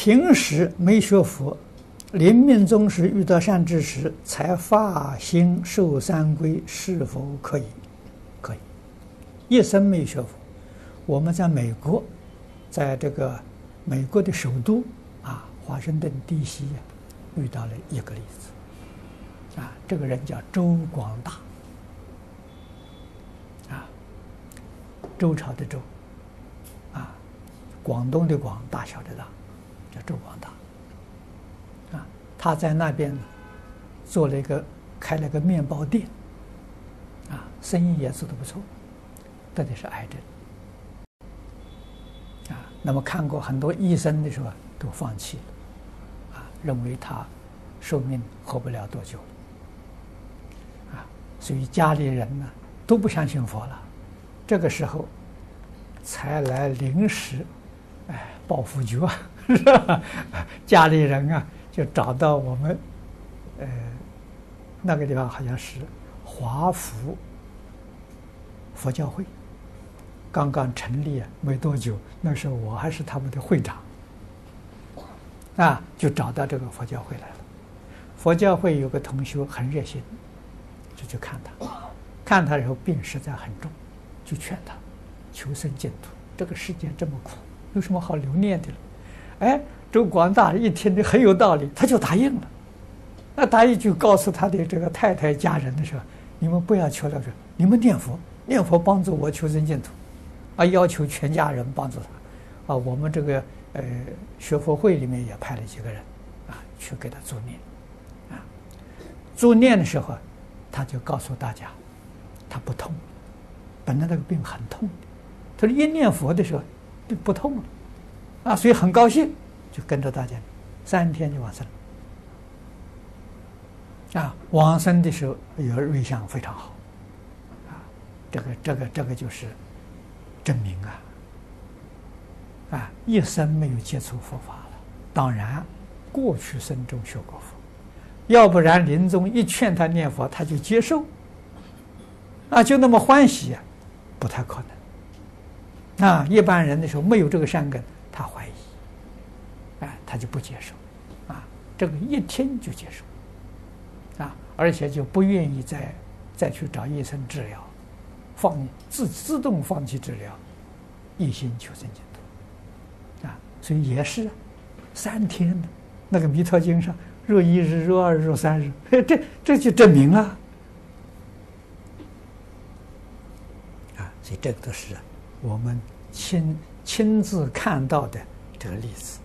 平时没学佛，临命终时遇到善知识，才发心受三皈，是否可以？可以。一生没学佛，我们在美国，在这个美国的首都啊，华盛顿 D.C. 遇到了一个例子，啊，这个人叫周广大，啊，周朝的周，啊，广东的广，大小的大。叫周光大，啊，他在那边做了一个开了个面包店，啊，生意也做得不错，得的是癌症，啊，那么看过很多医生的时候都放弃了，啊，认为他寿命活不了多久，啊，所以家里人呢都不相信佛了，这个时候才来临时，哎，报佛脚啊。是吧？家里人啊，就找到我们，呃，那个地方好像是华福佛教会，刚刚成立啊，没多久。那时候我还是他们的会长，啊，就找到这个佛教会来了。佛教会有个同学很热心，就去看他，看他以后病实在很重，就劝他求生净土。这个世界这么苦，有什么好留念的了？哎，周广大一听的很有道理，他就答应了。那答应就告诉他的这个太太家人的时候，你们不要求了，说你们念佛，念佛帮助我求生净土，啊，要求全家人帮助他，啊，我们这个呃学佛会里面也派了几个人，啊，去给他助念，啊，助念的时候，他就告诉大家，他不痛，本来那个病很痛，他说一念佛的时候不痛了。啊，所以很高兴，就跟着大家，三天就往生了。啊，往生的时候有瑞相非常好，啊，这个这个这个就是证明啊，啊，一生没有接触佛法了。当然，过去生中学过佛，要不然临终一劝他念佛，他就接受，啊，就那么欢喜啊，不太可能。啊，一般人的时候没有这个善根。他怀疑，哎，他就不接受，啊，这个一听就接受，啊，而且就不愿意再再去找医生治疗，放自自动放弃治疗，一心求生净土，啊，所以也是三天的，那个《弥陀经》上，若一日、若二日、若三日，这这就证明了，啊，所以这个都是我们亲。亲自看到的这个例子。